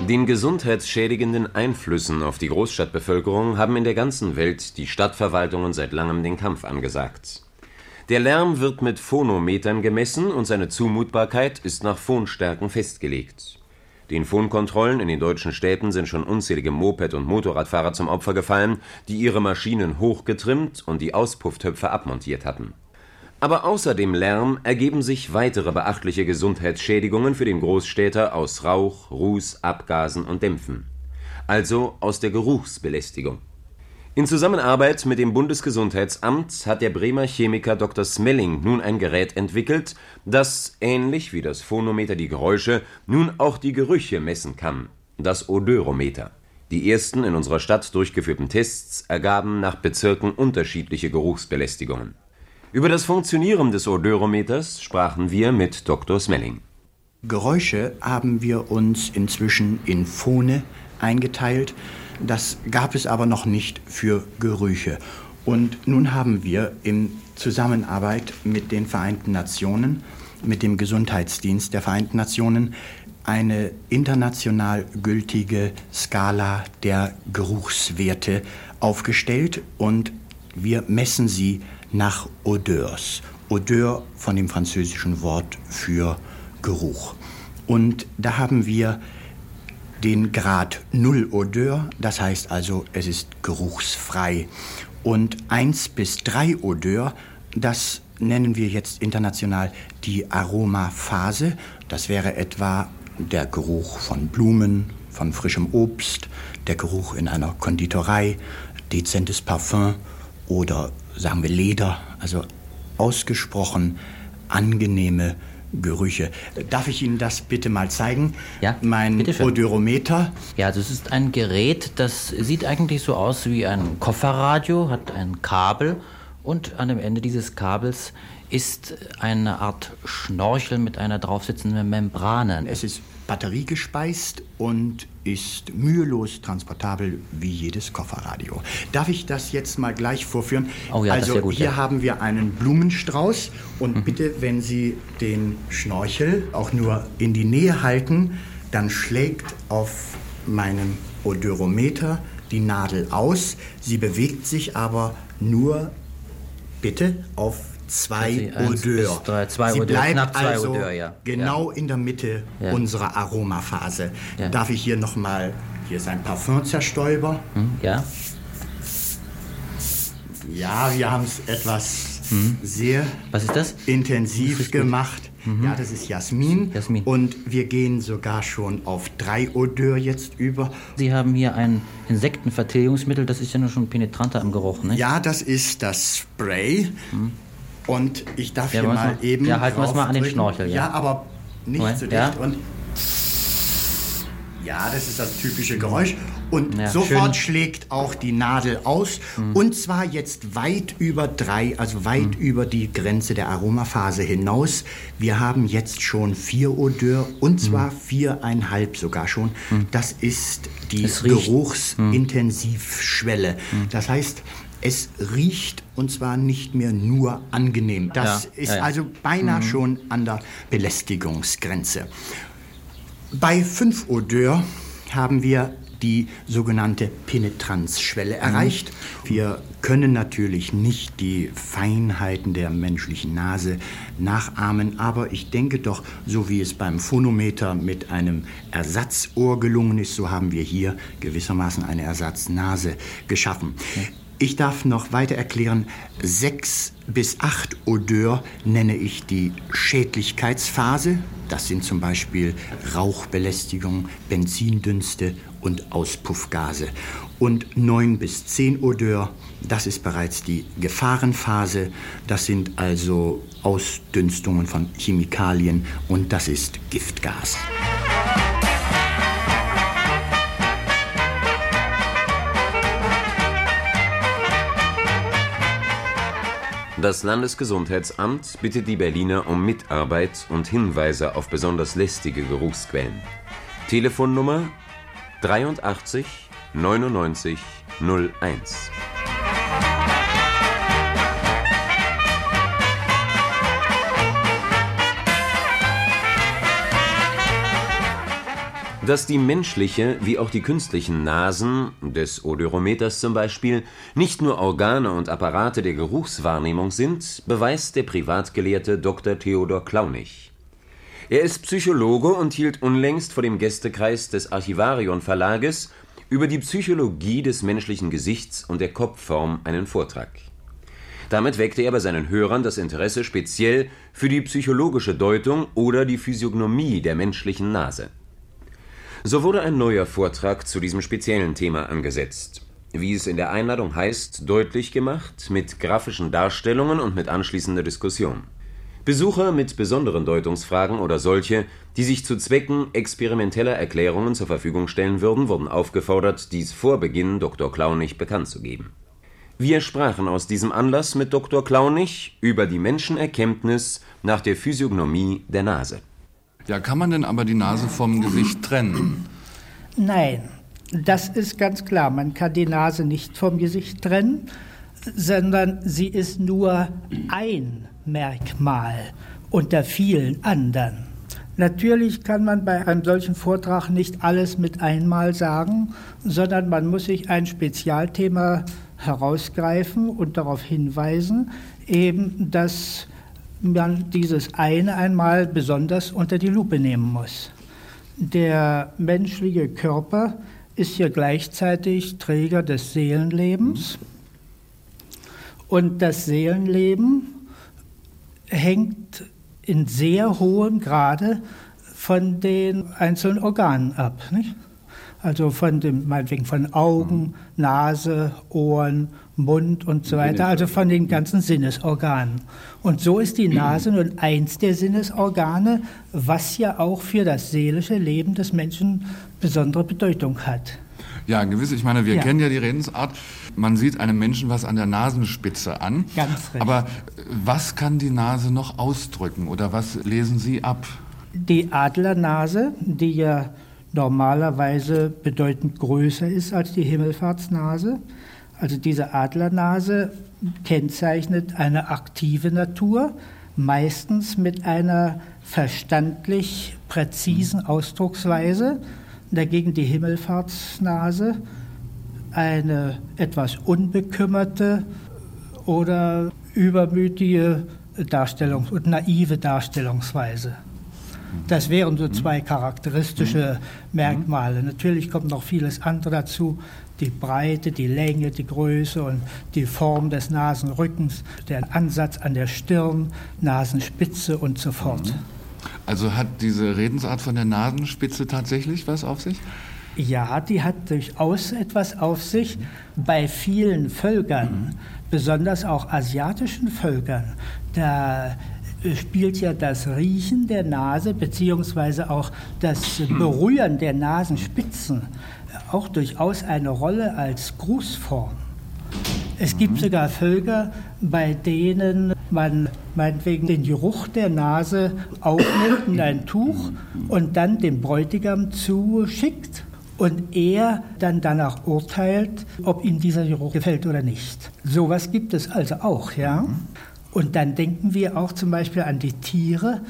Den gesundheitsschädigenden Einflüssen auf die Großstadtbevölkerung haben in der ganzen Welt die Stadtverwaltungen seit langem den Kampf angesagt. Der Lärm wird mit Phonometern gemessen und seine Zumutbarkeit ist nach Phonstärken festgelegt. Den Phonkontrollen in den deutschen Städten sind schon unzählige Moped- und Motorradfahrer zum Opfer gefallen, die ihre Maschinen hochgetrimmt und die Auspufftöpfe abmontiert hatten. Aber außer dem Lärm ergeben sich weitere beachtliche Gesundheitsschädigungen für den Großstädter aus Rauch, Ruß, Abgasen und Dämpfen. Also aus der Geruchsbelästigung. In Zusammenarbeit mit dem Bundesgesundheitsamt hat der Bremer Chemiker Dr. Smelling nun ein Gerät entwickelt, das, ähnlich wie das Phonometer die Geräusche, nun auch die Gerüche messen kann. Das Odörometer. Die ersten in unserer Stadt durchgeführten Tests ergaben nach Bezirken unterschiedliche Geruchsbelästigungen. Über das Funktionieren des Odörometers sprachen wir mit Dr. Smelling. Geräusche haben wir uns inzwischen in Phone eingeteilt. Das gab es aber noch nicht für Gerüche. Und nun haben wir in Zusammenarbeit mit den Vereinten Nationen, mit dem Gesundheitsdienst der Vereinten Nationen, eine international gültige Skala der Geruchswerte aufgestellt und wir messen sie nach Odeurs. Odeur von dem französischen Wort für Geruch. Und da haben wir den Grad Null Odeur, das heißt also, es ist geruchsfrei. Und 1 bis 3 Odeur, das nennen wir jetzt international die Aromaphase. Das wäre etwa der Geruch von Blumen, von frischem Obst, der Geruch in einer Konditorei, dezentes Parfum oder sagen wir Leder, also ausgesprochen angenehme Gerüche. Darf ich Ihnen das bitte mal zeigen? Ja, Mein. Odörometer. Ja, das ist ein Gerät, das sieht eigentlich so aus wie ein Kofferradio, hat ein Kabel und an dem Ende dieses Kabels ist eine Art Schnorchel mit einer draufsitzenden Membrane. Es ist batteriegespeist und ist mühelos transportabel wie jedes Kofferradio. Darf ich das jetzt mal gleich vorführen? Oh ja, also gut, hier ja. haben wir einen Blumenstrauß und bitte, wenn Sie den Schnorchel auch nur in die Nähe halten, dann schlägt auf meinem Odörometer die Nadel aus. Sie bewegt sich aber nur bitte auf zwei Odeur. bis drei, zwei Sie Odeur, bleibt knapp also Odeur, ja. genau in der Mitte Ja. unserer Aromaphase. Ja. Darf ich hier noch mal hier ist ein Parfumzerstäuber. Hm, ja. Ja, wir haben es etwas Hm. sehr intensiv gemacht. Mhm. Ja, das ist Jasmin. Jasmin. Und wir gehen sogar schon auf drei Odeur jetzt über. Sie haben hier ein Insektenvertilgungsmittel, das ist ja nur schon penetranter im Geruch, ne? Ja, das ist das Spray. Und ich darf Ja, hier mal mal- eben. ja, halten wir es mal an den. Schnorchel, ja. Ja, aber nicht Moment, zu ja. dicht. Und ja, das ist das typische Geräusch. Und Ja, sofort schön. schlägt auch die Nadel aus. Mhm. Und zwar jetzt weit über drei, also weit Mhm. über die Grenze der Aromaphase hinaus. Wir haben jetzt schon vier Odeur und zwar viereinhalb sogar schon. Das ist die Mhm. Geruchsintensivschwelle. Das heißt, es riecht und zwar nicht mehr nur angenehm. Das Ja, ist ja, ja. also beinahe Mhm. schon an der Belästigungsgrenze. Bei 5 Odeur haben wir die sogenannte Penetranzschwelle erreicht. Wir können natürlich nicht die Feinheiten der menschlichen Nase nachahmen, aber ich denke doch, so wie es beim Phonometer mit einem Ersatzohr gelungen ist, so haben wir hier gewissermaßen eine Ersatznase geschaffen. Ich darf noch weiter erklären, sechs bis acht Odeur nenne ich die Schädlichkeitsphase. Das sind zum Beispiel Rauchbelästigung, Benzindünste und Auspuffgase. Und neun bis zehn Odeur, das ist bereits die Gefahrenphase. Das sind also Ausdünstungen von Chemikalien und das ist Giftgas. Das Landesgesundheitsamt bittet die Berliner um Mitarbeit und Hinweise auf besonders lästige Geruchsquellen. Telefonnummer 83 99 01. Dass die menschliche wie auch die künstlichen Nasen, des Odorometers zum Beispiel, nicht nur Organe und Apparate der Geruchswahrnehmung sind, beweist der Privatgelehrte Dr. Theodor Klaunig. Er ist Psychologe und hielt unlängst vor dem Gästekreis des Archivarion Verlages über die Psychologie des menschlichen Gesichts und der Kopfform einen Vortrag. Damit weckte er bei seinen Hörern das Interesse speziell für die psychologische Deutung oder die Physiognomie der menschlichen Nase. So wurde ein neuer Vortrag zu diesem speziellen Thema angesetzt. Wie es in der Einladung heißt, deutlich gemacht, mit grafischen Darstellungen und mit anschließender Diskussion. Besucher mit besonderen Deutungsfragen oder solche, die sich zu Zwecken experimenteller Erklärungen zur Verfügung stellen würden, wurden aufgefordert, dies vor Beginn Dr. Klaunig bekannt zu geben. Wir sprachen aus diesem Anlass mit Dr. Klaunig über die Menschenerkenntnis nach der Physiognomie der Nase. Ja, kann man denn aber die Nase vom Gesicht trennen? Nein, das ist ganz klar. Man kann die Nase nicht vom Gesicht trennen, sondern sie ist nur ein Merkmal unter vielen anderen. Natürlich kann man bei einem solchen Vortrag nicht alles mit einmal sagen, sondern man muss sich ein Spezialthema herausgreifen und darauf hinweisen, eben, dass man dieses eine einmal besonders unter die Lupe nehmen muss. Der menschliche Körper ist ja gleichzeitig Träger des Seelenlebens und das Seelenleben hängt in sehr hohem Grade von den einzelnen Organen ab. Nicht? Also von dem, meinetwegen von Augen, Nase, Ohren, Mund und so weiter, also von den ganzen Sinnesorganen. Und so ist die Nase nun eins der Sinnesorgane, was ja auch für das seelische Leben des Menschen besondere Bedeutung hat. Ja, gewiss. Ich meine, wir Ja. kennen ja die Redensart. Man sieht einem Menschen was an der Nasenspitze an. Ganz richtig. Aber was kann die Nase noch ausdrücken oder was lesen Sie ab? Die Adlernase, die ja normalerweise bedeutend größer ist als die Himmelfahrtsnase, also diese Adlernase kennzeichnet eine aktive Natur, meistens mit einer verstandlich präzisen Ausdrucksweise. Dagegen die Himmelfahrtsnase eine etwas unbekümmerte oder übermütige Darstellungs- und naive Darstellungsweise. Das wären so zwei charakteristische Merkmale. Natürlich kommt noch vieles andere dazu. Die Breite, die Länge, die Größe und die Form des Nasenrückens, der Ansatz an der Stirn, Nasenspitze und so fort. Also hat diese Redensart von der Nasenspitze tatsächlich was auf sich? Ja, die hat durchaus etwas auf sich. Bei vielen Völkern, besonders auch asiatischen Völkern, da spielt ja das Riechen der Nase beziehungsweise auch das Berühren der Nasenspitzen auch durchaus eine Rolle als Grußform. Es gibt sogar Völker, bei denen man meinetwegen den Geruch der Nase aufnimmt in ein Tuch und dann dem Bräutigam zuschickt und er dann danach urteilt, ob ihm dieser Geruch gefällt oder nicht. Sowas gibt es also auch, ja. Und dann denken wir auch zum Beispiel an die Tiere,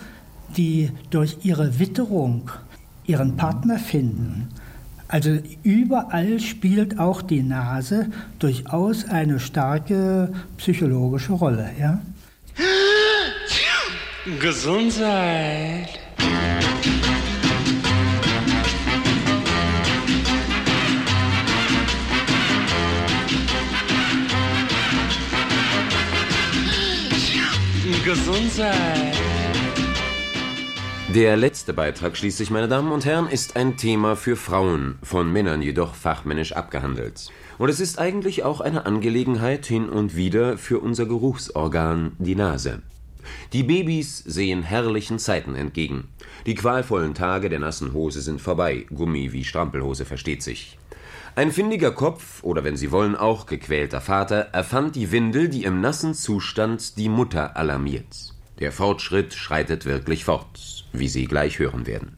die durch ihre Witterung ihren Partner finden. Also überall spielt auch die Nase durchaus eine starke psychologische Rolle. Ja? Gesundheit. Gesundheit. Der letzte Beitrag schließlich, meine Damen und Herren, ist ein Thema für Frauen, von Männern jedoch fachmännisch abgehandelt. Und es ist eigentlich auch eine Angelegenheit hin und wieder für unser Geruchsorgan, die Nase. Die Babys sehen herrlichen Zeiten entgegen. Die qualvollen Tage der nassen Hose sind vorbei, Gummi wie Strampelhose versteht sich. Ein findiger Kopf, oder wenn Sie wollen auch gequälter Vater, erfand die Windel, die im nassen Zustand die Mutter alarmiert. Der Fortschritt schreitet wirklich fort, wie Sie gleich hören werden.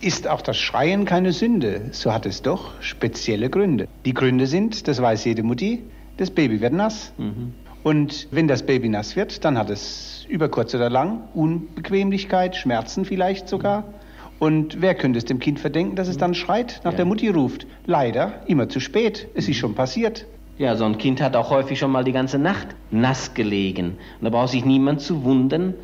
Ist auch das Schreien keine Sünde, so hat es doch spezielle Gründe. Die Gründe sind, das weiß jede Mutti, das Baby wird nass. Und wenn das Baby nass wird, dann hat es über kurz oder lang Unbequemlichkeit, Schmerzen vielleicht sogar. Und wer könnte es dem Kind verdenken, dass es dann schreit, nach der Mutti ruft? Leider immer zu spät. Es ist schon passiert. Ja, so ein Kind hat auch häufig schon mal die ganze Nacht nass gelegen. Und da braucht sich niemand zu wundern,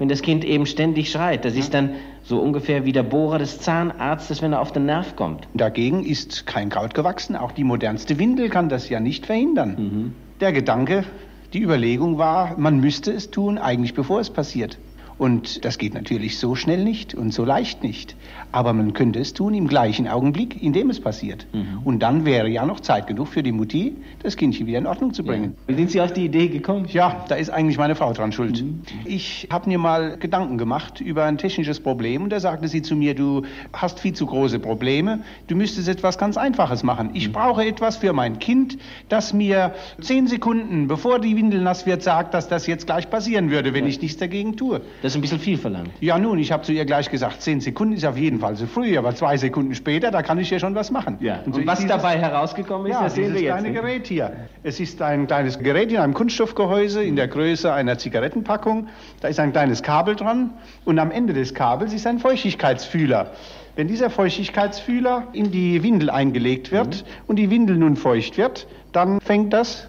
wenn das Kind eben ständig schreit. Das ist dann so ungefähr wie der Bohrer des Zahnarztes, wenn er auf den Nerv kommt. Dagegen ist kein Kraut gewachsen. Auch die modernste Windel kann das ja nicht verhindern. Der Gedanke, die Überlegung war, man müsste es tun, eigentlich bevor es passiert. Und das geht natürlich so schnell nicht und so leicht nicht. Aber man könnte es tun im gleichen Augenblick, in dem es passiert. Und dann wäre ja noch Zeit genug für die Mutti, das Kindchen wieder in Ordnung zu bringen. Wie sind Sie auf die Idee gekommen? Ja, da ist eigentlich meine Frau dran schuld. Ich habe mir mal Gedanken gemacht über ein technisches Problem und da sagte sie zu mir, du hast viel zu große Probleme, du müsstest etwas ganz Einfaches machen. Ich brauche etwas für mein Kind, das mir zehn Sekunden, bevor die Windel nass wird, sagt, dass das jetzt gleich passieren würde, wenn ich nichts dagegen tue. Das ist ein bisschen viel verlangt. Ja nun, ich habe zu ihr gleich gesagt, zehn Sekunden ist auf jeden Fall zu früh, aber zwei Sekunden später, da kann ich ja schon was machen. Ja. Und, so was ist dabei herausgekommen ist, ja, das sehen dieses wir jetzt. kleine ne? Gerät hier. Es ist ein kleines Gerät in einem Kunststoffgehäuse in der Größe einer Zigarettenpackung. Da ist ein kleines Kabel dran und am Ende des Kabels ist ein Feuchtigkeitsfühler. Wenn dieser Feuchtigkeitsfühler in die Windel eingelegt wird und die Windel nun feucht wird, dann fängt das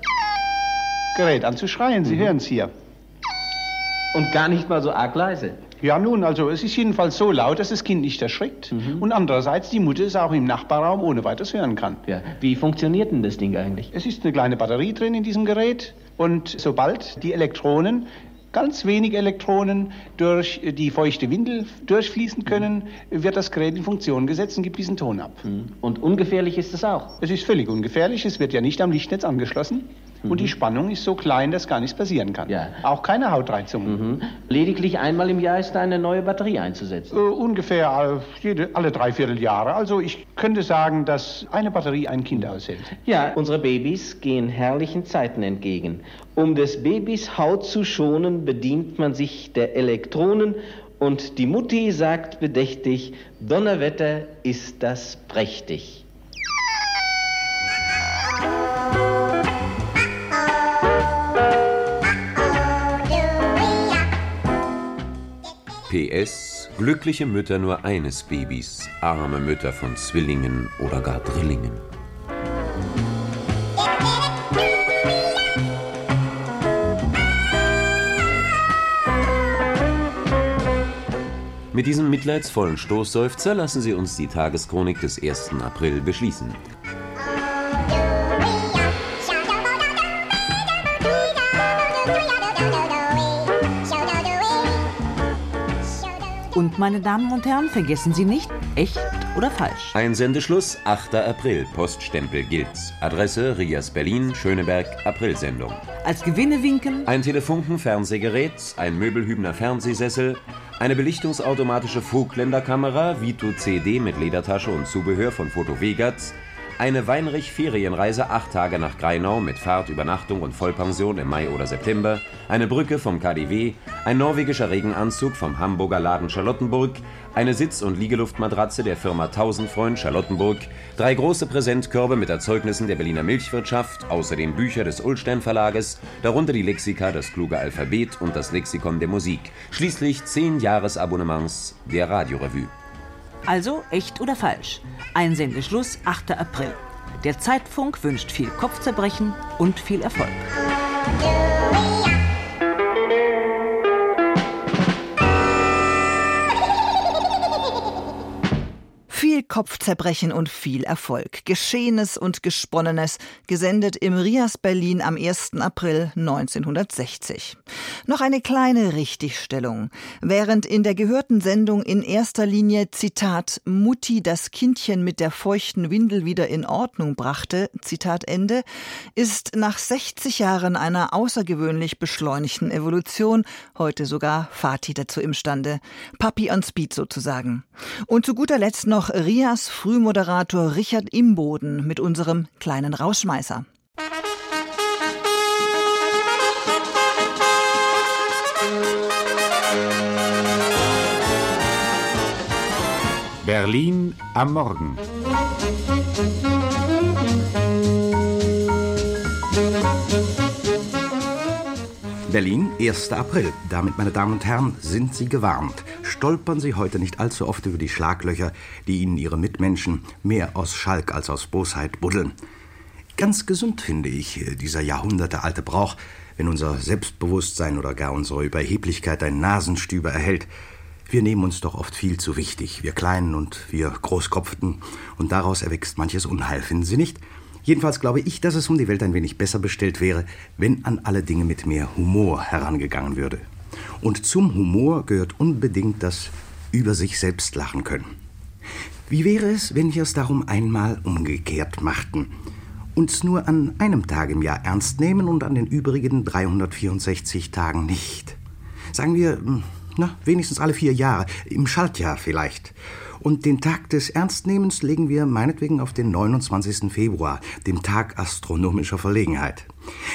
Gerät an zu schreien. Sie hören es hier. Und gar nicht mal so arg leise. Ja, nun, also es ist jedenfalls so laut, dass das Kind nicht erschrickt. Und andererseits die Mutter es auch im Nachbarraum ohne weiteres hören kann. Ja. Wie funktioniert denn das Ding eigentlich? Es ist eine kleine Batterie drin in diesem Gerät. Und sobald die Elektronen, ganz wenig Elektronen, durch die feuchte Windel durchfließen können, wird das Gerät in Funktion gesetzt und gibt diesen Ton ab. Und ungefährlich ist es auch? Es ist völlig ungefährlich. Es wird ja nicht am Lichtnetz angeschlossen. Und die Spannung ist so klein, dass gar nichts passieren kann. Ja. Auch keine Hautreizung. Lediglich einmal im Jahr ist da eine neue Batterie einzusetzen. Äh, ungefähr äh, jede, alle dreiviertel Jahre. Also ich könnte sagen, dass eine Batterie ein Kind aushält. Ja, unsere Babys gehen herrlichen Zeiten entgegen. Um des Babys Haut zu schonen, bedient man sich der Elektronen und die Mutti sagt bedächtig, Donnerwetter ist das prächtig. PS Glückliche Mütter nur eines Babys, arme Mütter von Zwillingen oder gar Drillingen. Mit diesem mitleidsvollen Stoßseufzer lassen Sie uns die Tageschronik des 1. April beschließen. Und meine Damen und Herren, vergessen Sie nicht, echt oder falsch. Einsendeschluss 8. April, Poststempel gilt. Adresse Rias Berlin, Schöneberg, Aprilsendung. Als Gewinne winken Ein Telefunken Fernsehgerät, ein Möbelhübner Fernsehsessel, Eine belichtungsautomatische Vogländerkamera, Vito CD mit Ledertasche und Zubehör von Foto Vegatz, eine Weinrich-Ferienreise acht Tage nach Greinau mit Fahrt, Übernachtung und Vollpension im Mai oder September, eine Brücke vom KDW, ein norwegischer Regenanzug vom Hamburger Laden Charlottenburg, eine Sitz- und Liegeluftmatratze der Firma Tausendfreund Charlottenburg, drei große Präsentkörbe mit Erzeugnissen der Berliner Milchwirtschaft, außerdem Bücher des Ullstein Verlages, darunter die Lexika Das kluge Alphabet und das Lexikon der Musik, schließlich zehn Jahresabonnements der Radiorevue. Also echt oder falsch? Einsendeschluss 8. April. Der Zeitfunk wünscht viel Kopfzerbrechen und viel Erfolg. Viel Kopfzerbrechen und viel Erfolg. Geschehenes und Gesponnenes, gesendet im Rias Berlin am 1. April 1960. Noch eine kleine Richtigstellung. Während in der gehörten Sendung in erster Linie Zitat Mutti das Kindchen mit der feuchten Windel wieder in Ordnung brachte, Zitat Ende, ist nach 60 Jahren einer außergewöhnlich beschleunigten Evolution heute sogar Vati dazu imstande. Papi on Speed sozusagen. Und zu guter Letzt noch Rias Frühmoderator Richard Imboden mit unserem kleinen Rausschmeißer. Berlin am Morgen. Berlin, 1. April. Damit, meine Damen und Herren, sind Sie gewarnt. Stolpern Sie heute nicht allzu oft über die Schlaglöcher, die Ihnen Ihre Mitmenschen mehr aus Schalk als aus Bosheit buddeln. Ganz gesund finde ich äh, dieser jahrhundertealte Brauch, wenn unser Selbstbewusstsein oder gar unsere Überheblichkeit ein Nasenstüber erhält. Wir nehmen uns doch oft viel zu wichtig, wir Kleinen und wir Großkopften, und daraus erwächst manches Unheil, finden Sie nicht? Jedenfalls glaube ich, dass es um die Welt ein wenig besser bestellt wäre, wenn an alle Dinge mit mehr Humor herangegangen würde. Und zum Humor gehört unbedingt das über sich selbst lachen können. Wie wäre es, wenn wir es darum einmal umgekehrt machten? Uns nur an einem Tag im Jahr ernst nehmen und an den übrigen 364 Tagen nicht. Sagen wir, na, wenigstens alle vier Jahre, im Schaltjahr vielleicht. Und den Tag des Ernstnehmens legen wir meinetwegen auf den 29. Februar, dem Tag astronomischer Verlegenheit.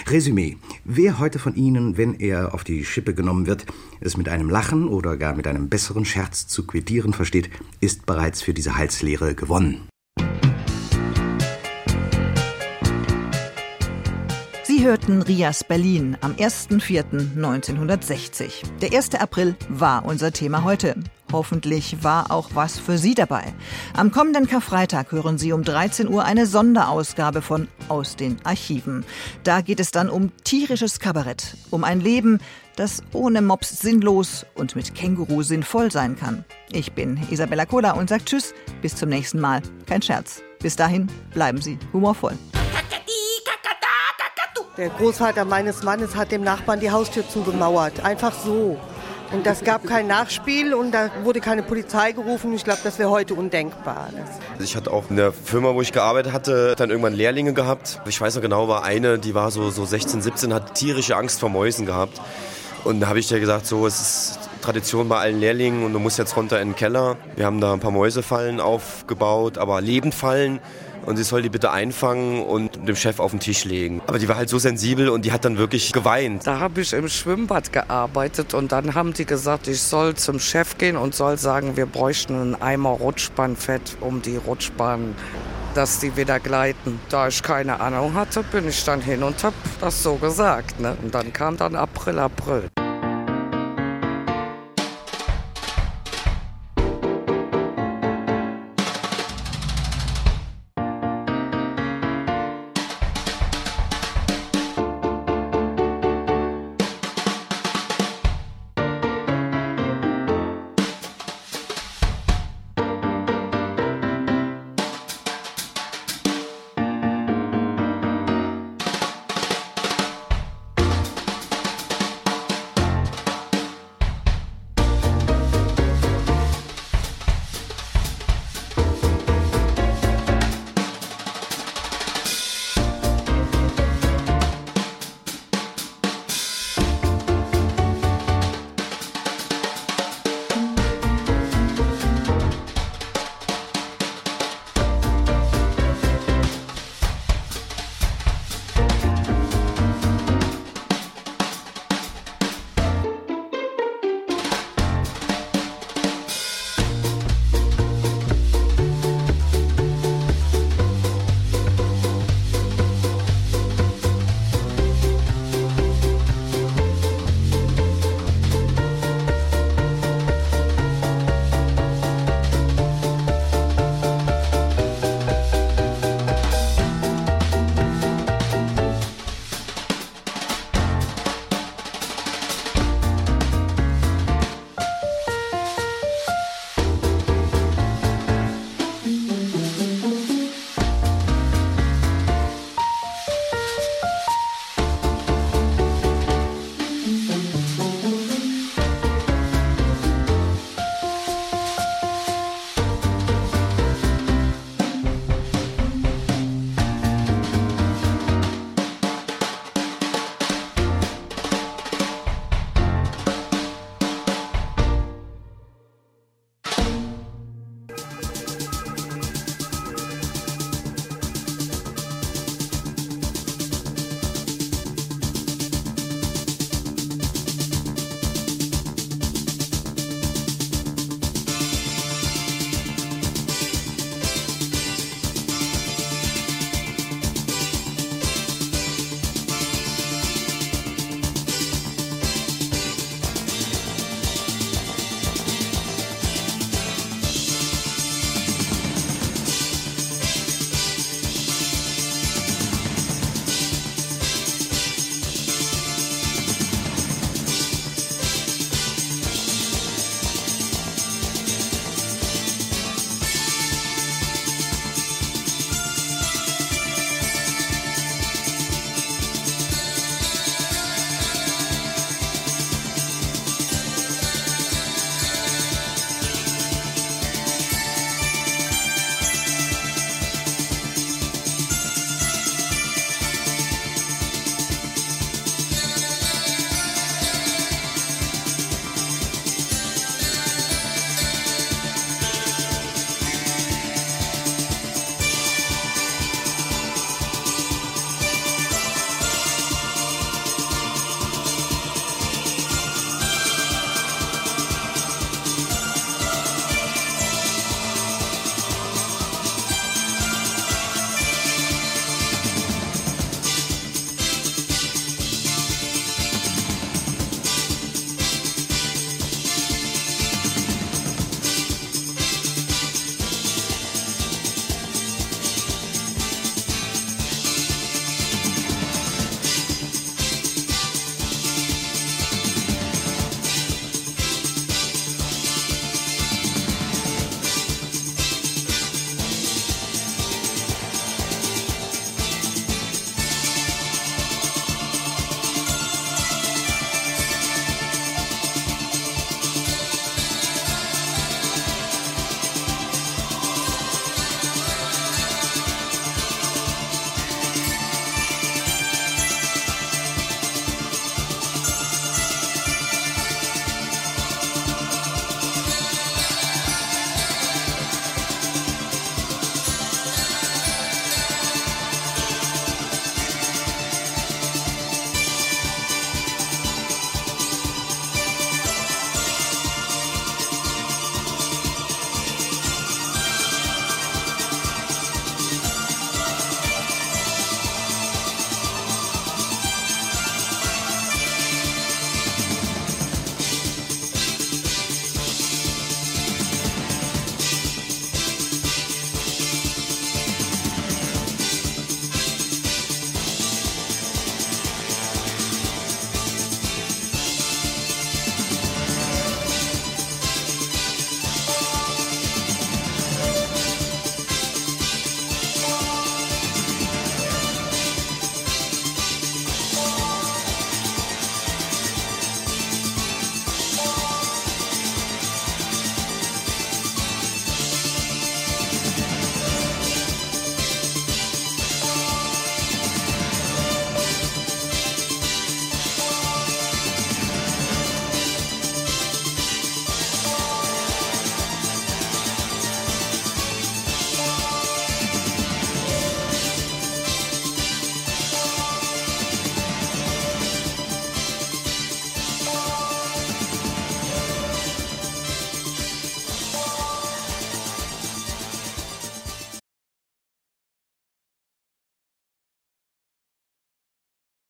Resümee. Wer heute von Ihnen, wenn er auf die Schippe genommen wird, es mit einem Lachen oder gar mit einem besseren Scherz zu quittieren versteht, ist bereits für diese Heilslehre gewonnen. Hörten Rias Berlin am 1.4.1960. Der 1. April war unser Thema heute. Hoffentlich war auch was für Sie dabei. Am kommenden Karfreitag hören Sie um 13 Uhr eine Sonderausgabe von Aus den Archiven. Da geht es dann um tierisches Kabarett, um ein Leben, das ohne Mops sinnlos und mit Känguru sinnvoll sein kann. Ich bin Isabella Kola und sage Tschüss, bis zum nächsten Mal. Kein Scherz. Bis dahin bleiben Sie humorvoll. Der Großvater meines Mannes hat dem Nachbarn die Haustür zugemauert. Einfach so. Und das gab kein Nachspiel und da wurde keine Polizei gerufen. Ich glaube, das wäre heute undenkbar. Ich hatte auch in der Firma, wo ich gearbeitet hatte, dann irgendwann Lehrlinge gehabt. Ich weiß noch genau, war eine, die war so, so 16, 17, hat tierische Angst vor Mäusen gehabt. Und da habe ich dir gesagt, so, es ist Tradition bei allen Lehrlingen und du musst jetzt runter in den Keller. Wir haben da ein paar Mäusefallen aufgebaut, aber Lebendfallen und sie soll die bitte einfangen und dem Chef auf den Tisch legen. Aber die war halt so sensibel und die hat dann wirklich geweint. Da habe ich im Schwimmbad gearbeitet und dann haben die gesagt, ich soll zum Chef gehen und soll sagen, wir bräuchten einen Eimer Rutschbahnfett, um die Rutschbahn dass die wieder gleiten. Da ich keine Ahnung hatte, bin ich dann hin und hab das so gesagt. Ne? Und dann kam dann April, April.